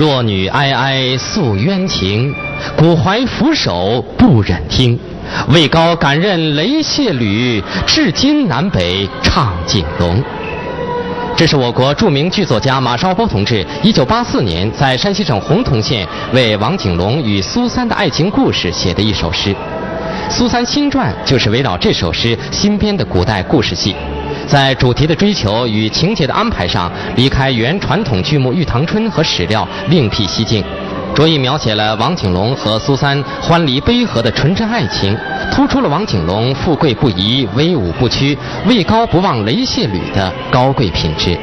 弱女哀哀诉冤情，古槐扶手不忍听。位高敢任雷谢吕，至今南北唱景龙。这是我国著名剧作家马少波同志1984年在山西省洪洞县为王景龙与苏三的爱情故事写的一首诗。苏三新传就是围绕这首诗新编的古代故事戏，在主题的追求与情节的安排上，离开原传统剧目《玉堂春》和史料，另辟蹊径。着意描写了王景龙和苏三欢离悲合的纯真爱情，突出了王景龙富贵不移、威武不屈、位高不忘雷谢吕的高贵品质。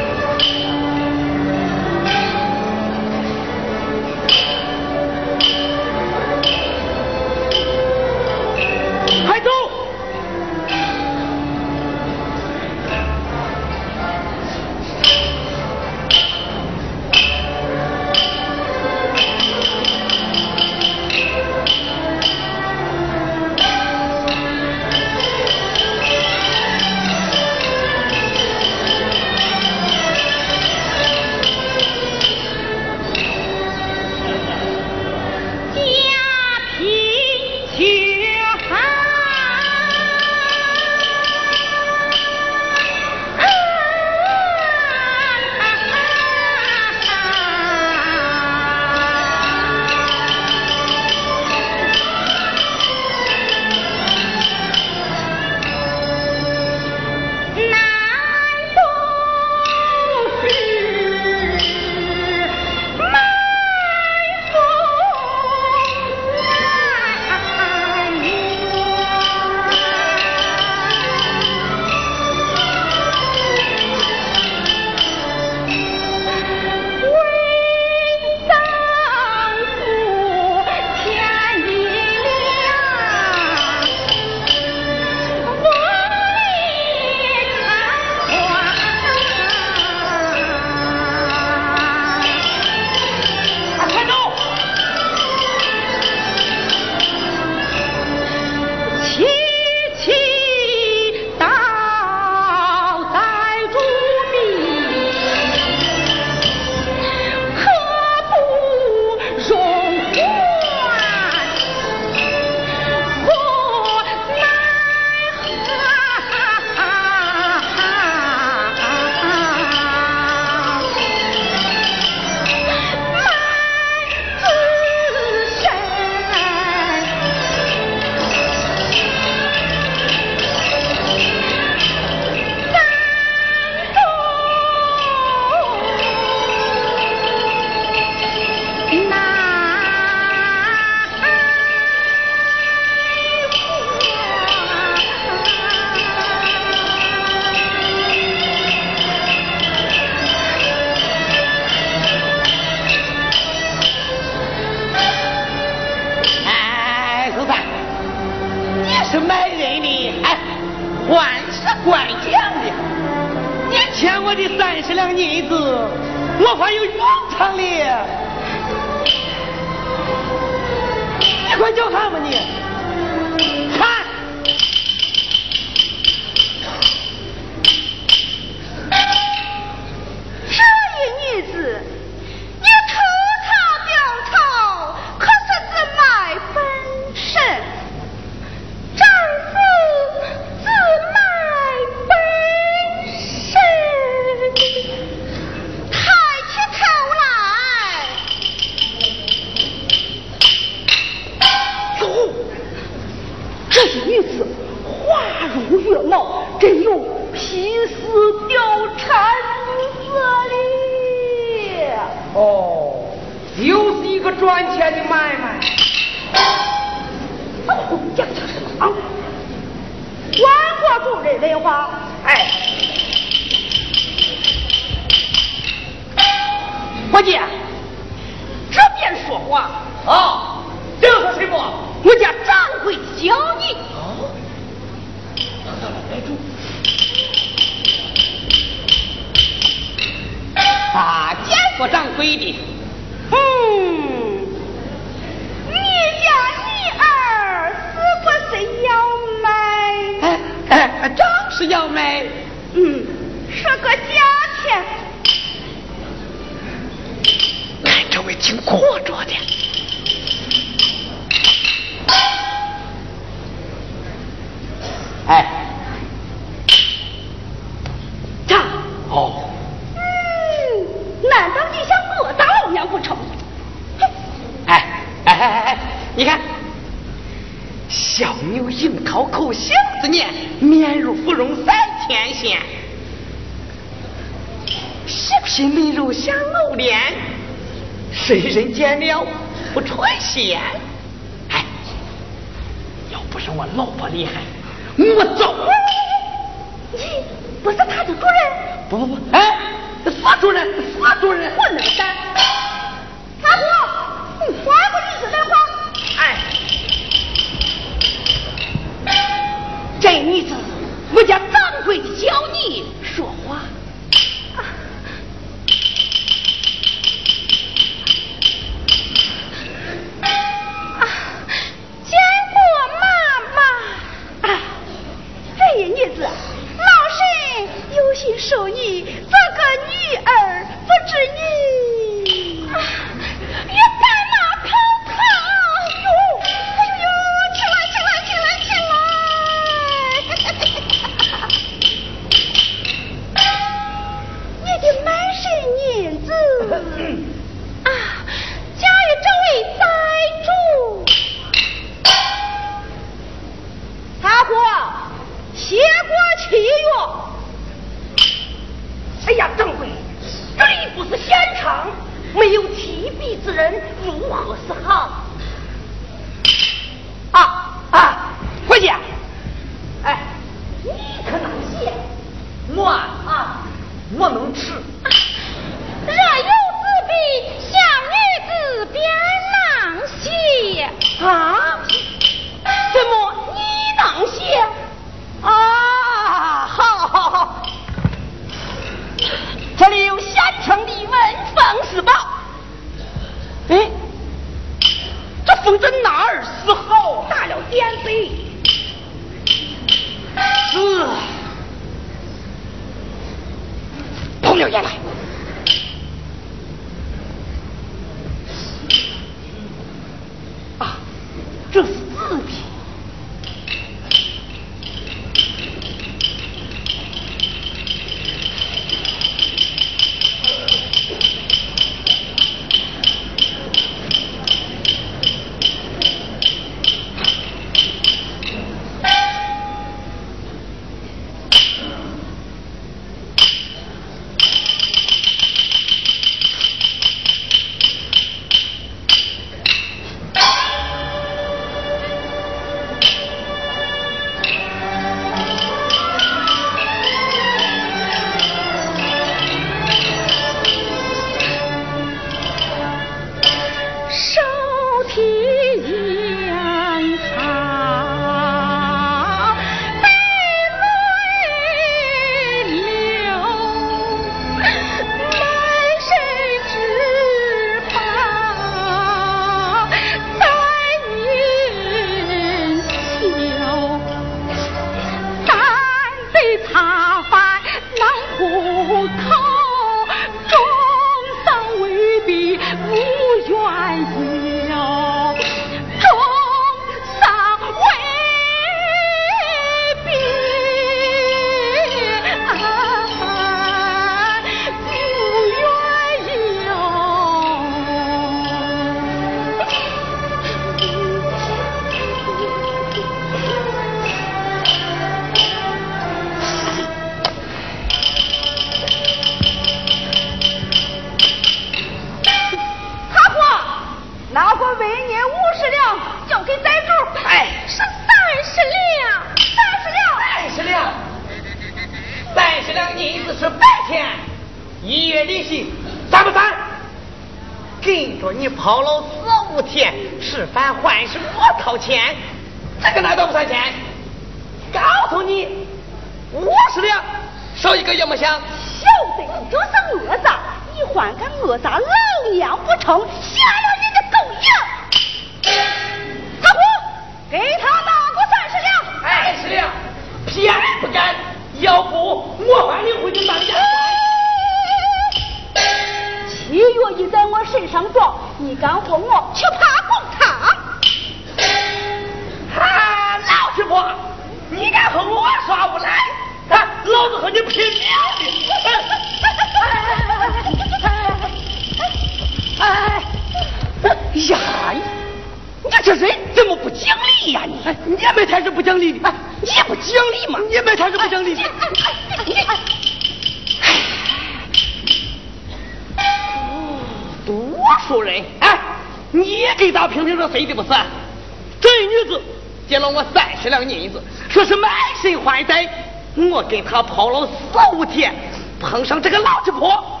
我跟他跑了四五天，碰上这个垃圾婆，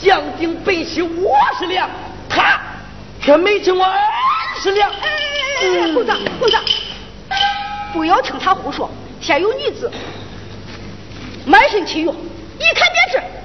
将近本息五十两，他却没进我二十两。哎哎哎，混账混账！不要听他胡说，先有女子，满身气用，一看便知。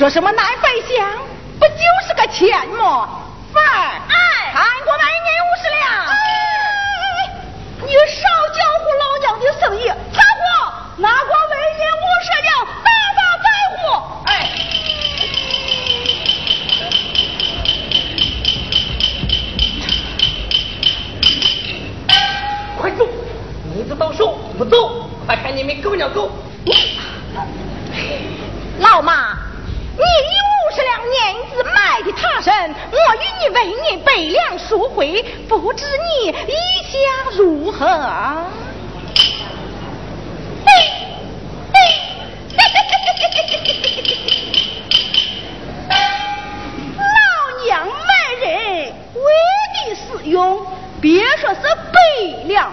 说什么南北乡，不就是个钱吗？范儿，哎，看过来银五十两。哎，你少搅和老娘的生意，掺和，拿过为银五十两，大大在乎。哎，快走！你子到手不走，快看你们狗娘狗！老妈，你以五十两银子买的他身，我与你为你备粮赎回，不知你意下如何？老娘卖人为的是用，别说是备粮，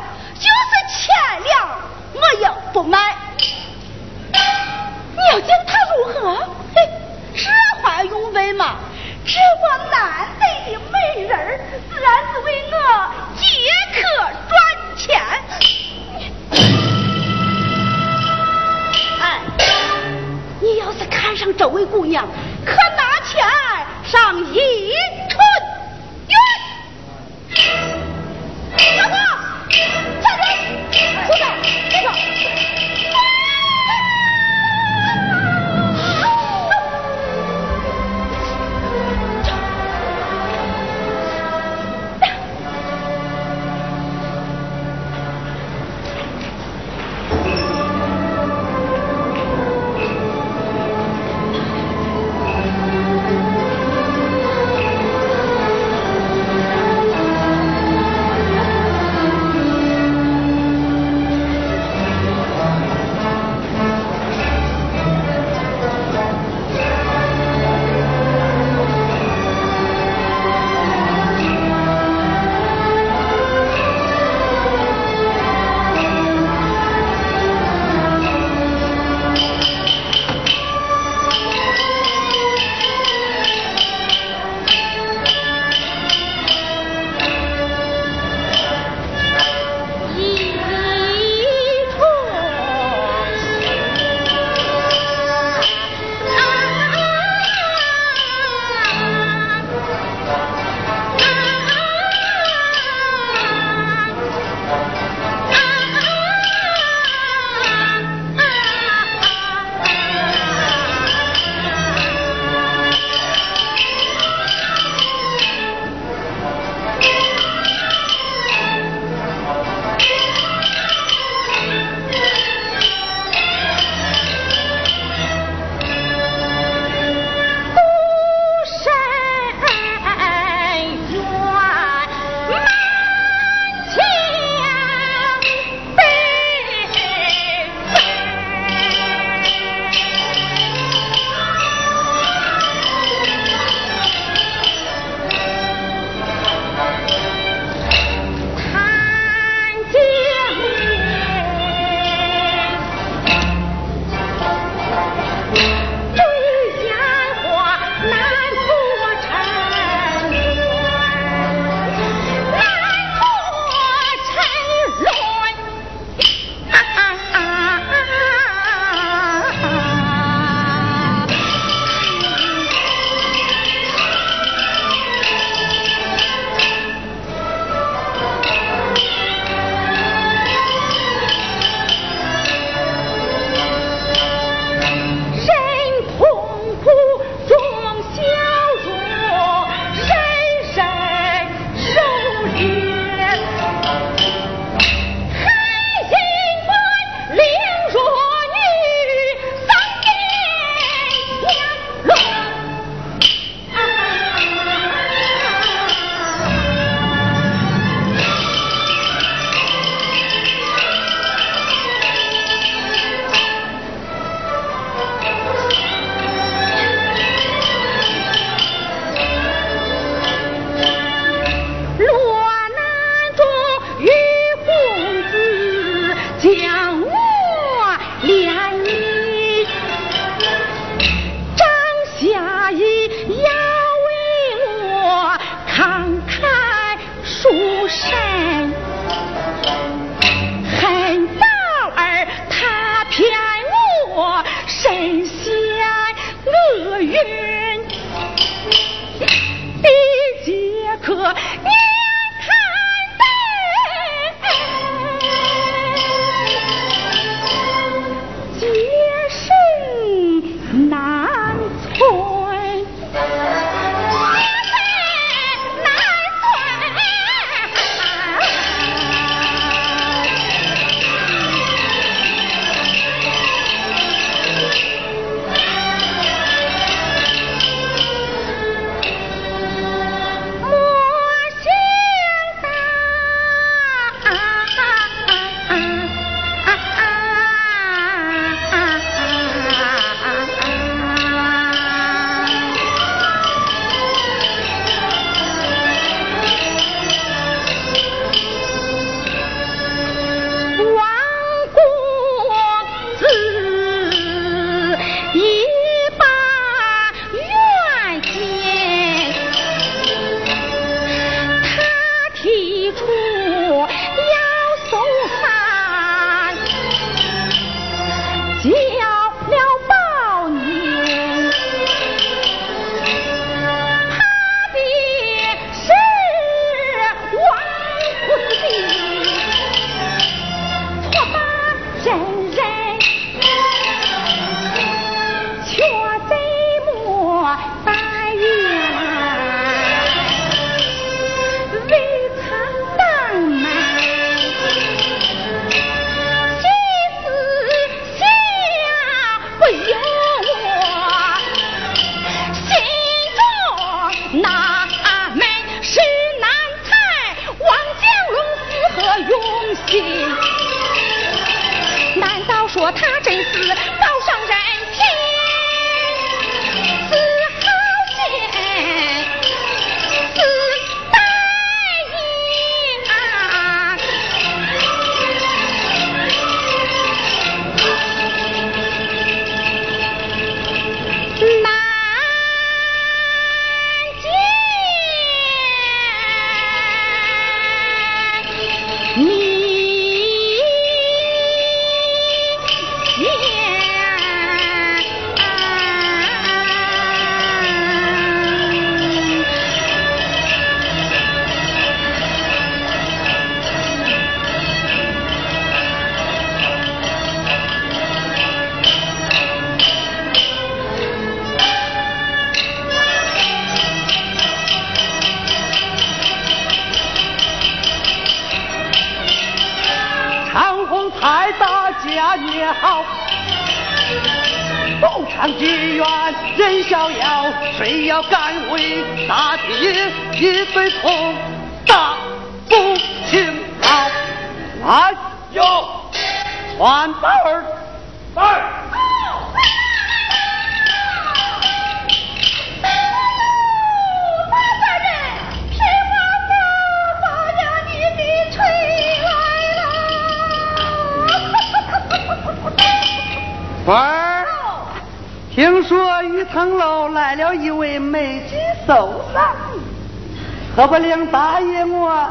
可不领大爷我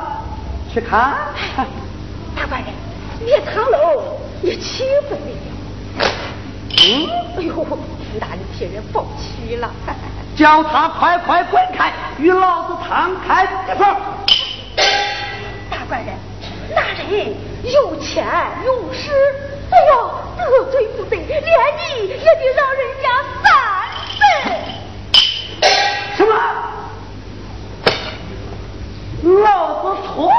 去看？大官人，玉堂楼也欺负了。嗯，哎呦，那里替人抱屈了。叫他快快滚开，与老子摊开一说。大官人，那人有钱有势。哎呦，得罪不得，连你也得让人家三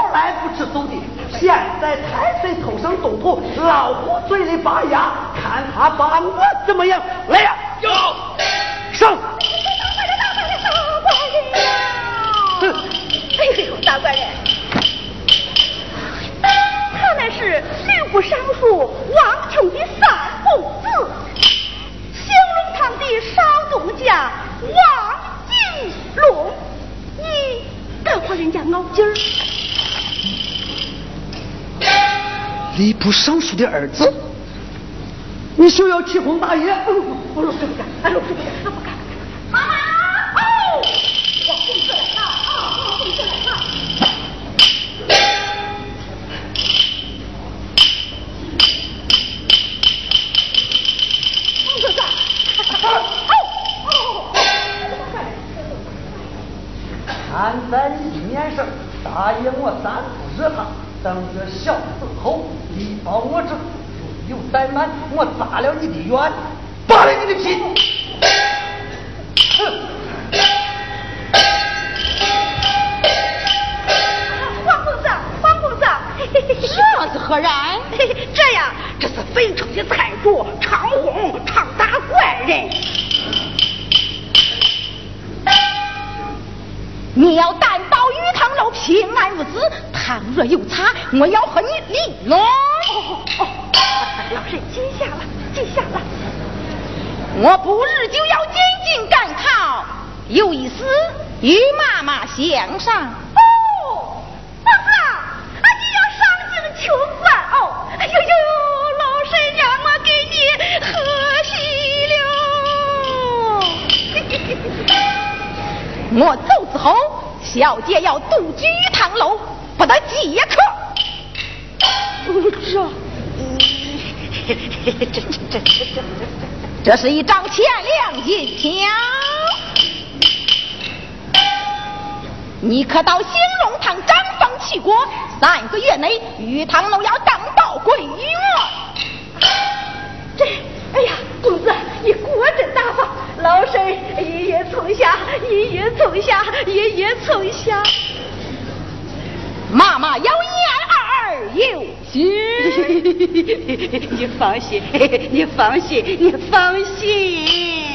从来不吃素的，现在太岁头上动土，老虎嘴里拔牙，看他把我怎么样！来呀，有上！哼！哎呦，大官人。他那是吕布尚书王琼的三公子，兴隆堂的少东家王金龙，你敢和人家熬劲儿？吏部尚书的儿子，你休要欺哄大爷！不不不，老师不敢，不敢，我砸了你的冤，扒了你的皮。哼！黄公子，黄公子，这是何人？这呀，这是淝城的财主常洪，常大官人。你要担保鱼塘楼平安无事，倘若有差，我要和你理论。哦哦，老身记下了，记下了。我不日就要进京赶考，有一事与妈妈相商。哦，公子，啊，你要上京求官哦？哎呦呦，老身让我给你贺喜了。我走。之后，小姐要独居堂楼，不得接客。这，这这这这这这是一张千两银条。你可到兴隆堂张榜去过，三个月内与堂楼要当报归于我。这，哎呀，公子，你果真大方。老身一夜从下，一夜从下，一夜从下。妈妈有言儿有心，你放心，你放心，你放心。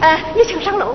呃，你请上楼，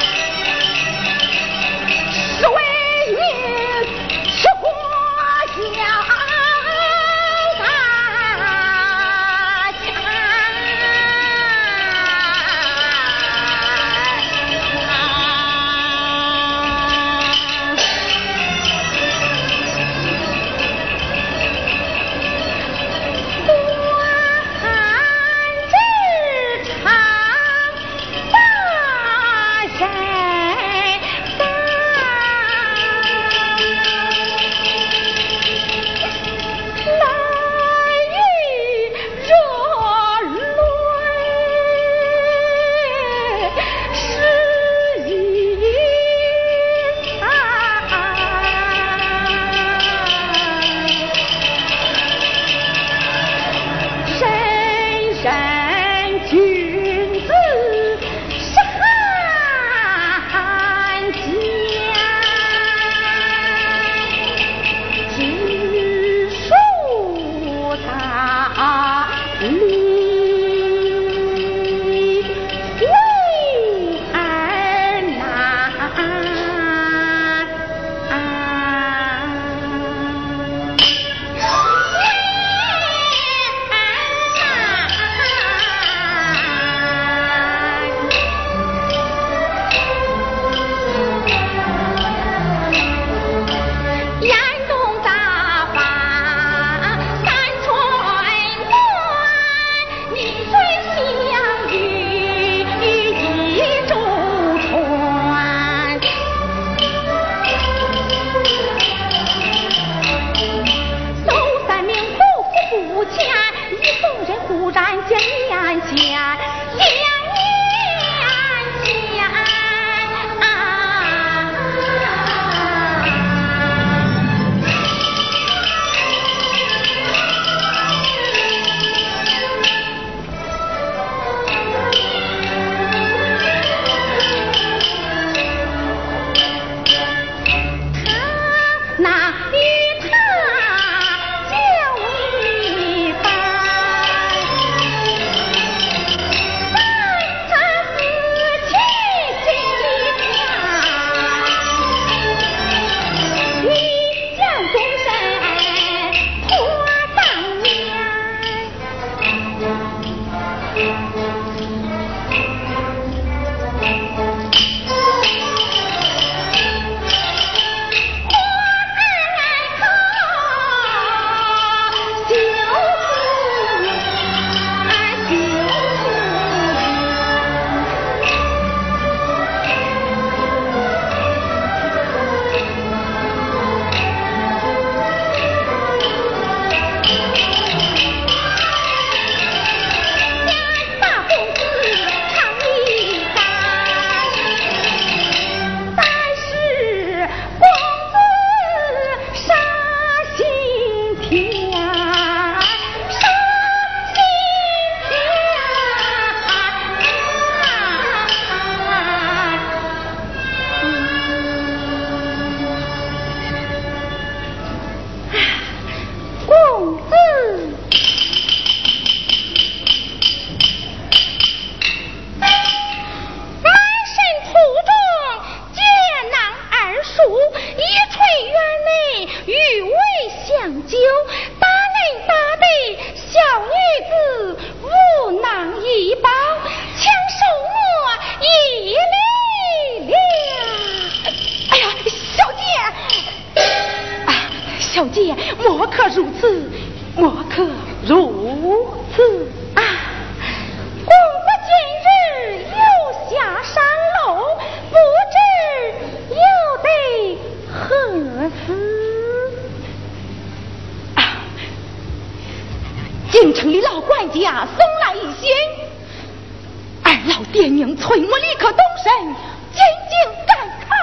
爹娘催我立刻动身进京赶考。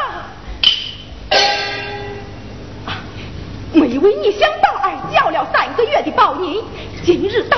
啊！没为你想到儿交了三个月的保银，今日到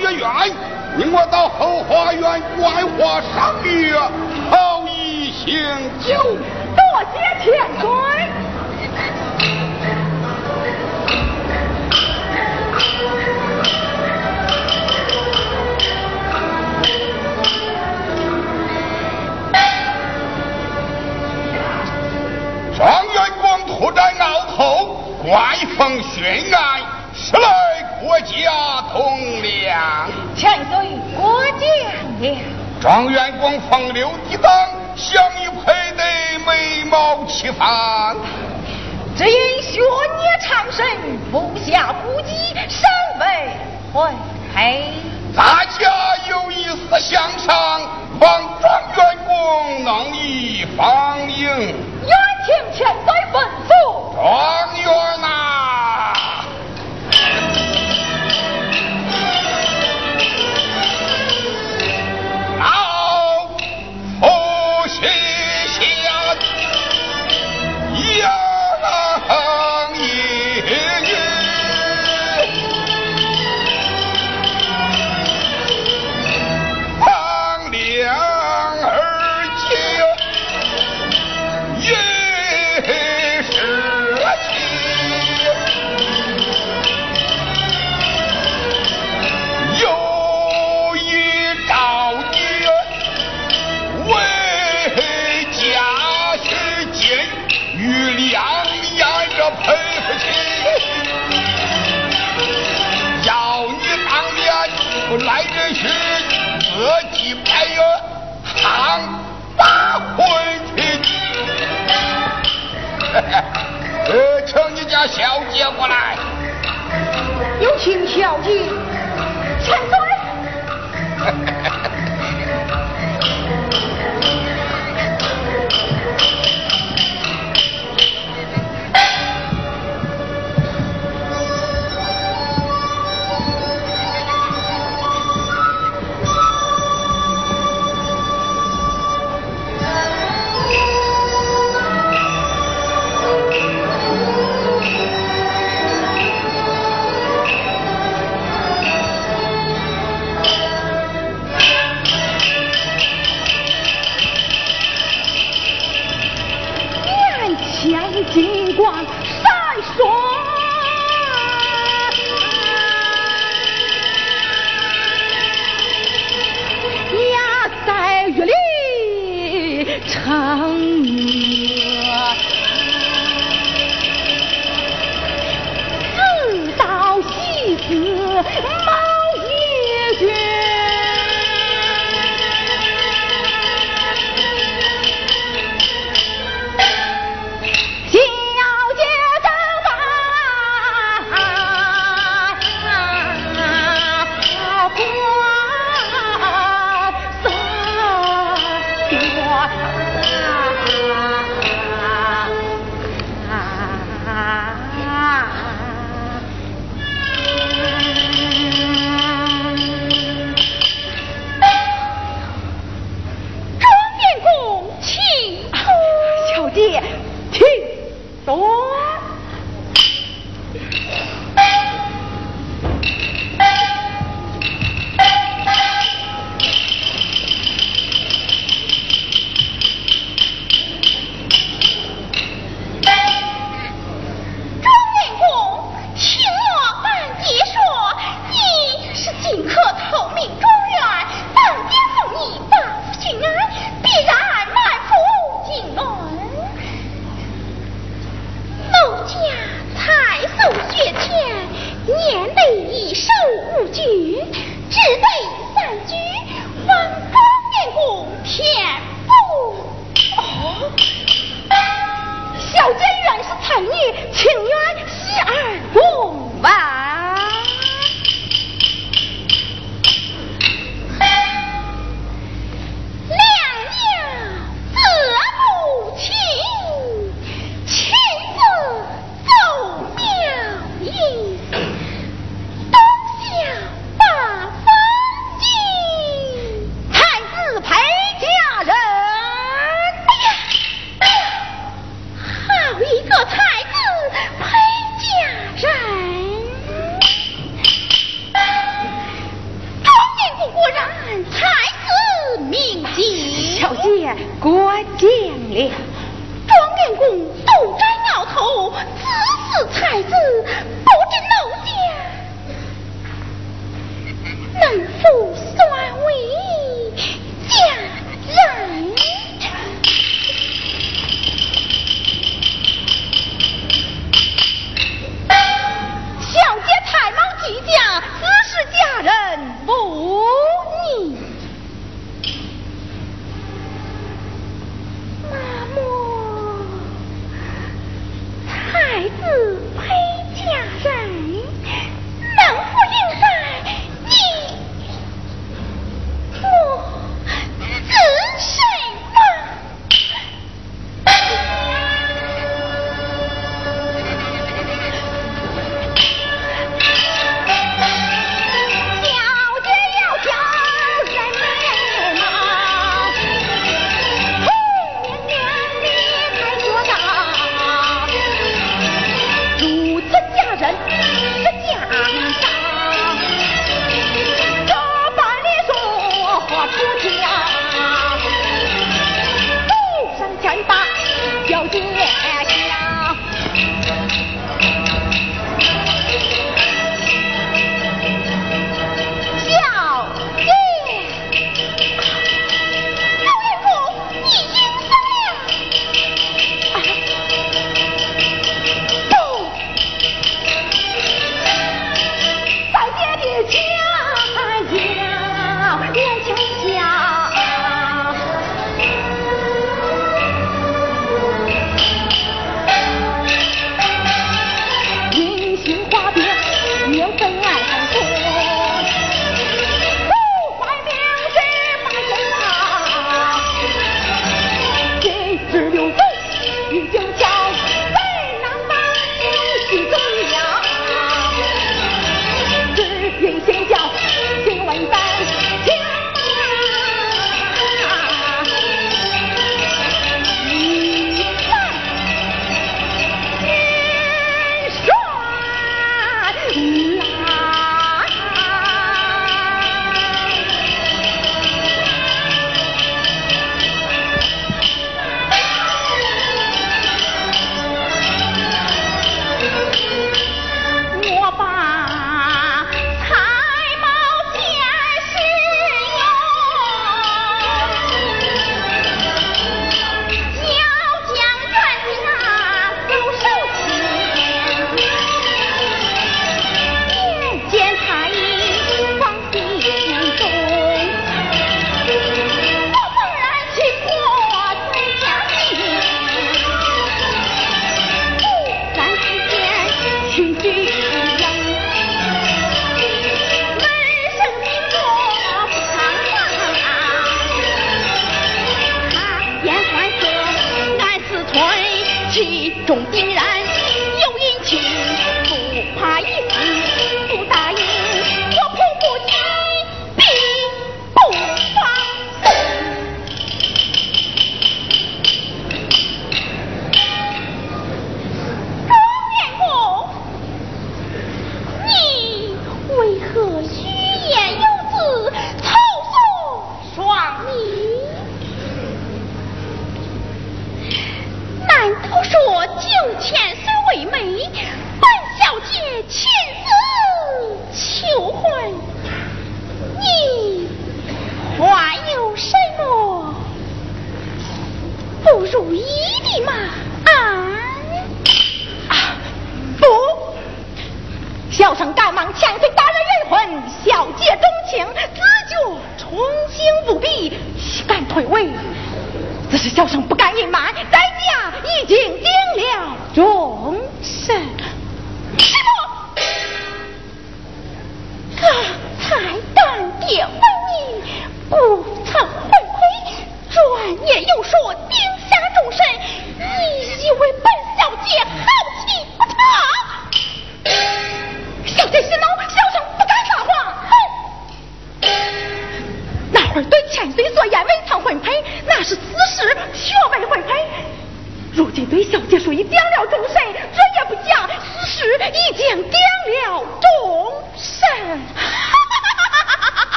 月圆，你我到后花园观花赏月，好一行酒。多谢千岁。状元公突然鳌头，怪风轩案，时来国家栋梁。千岁过奖了。状元公风流抵挡，相与配对，美貌齐芳。只因学业长生，不下不羁，尚未婚配。大家有一丝相商，望状元公能以芳迎。愿听千岁吩咐。状元呐！把小姐过来。有请小姐。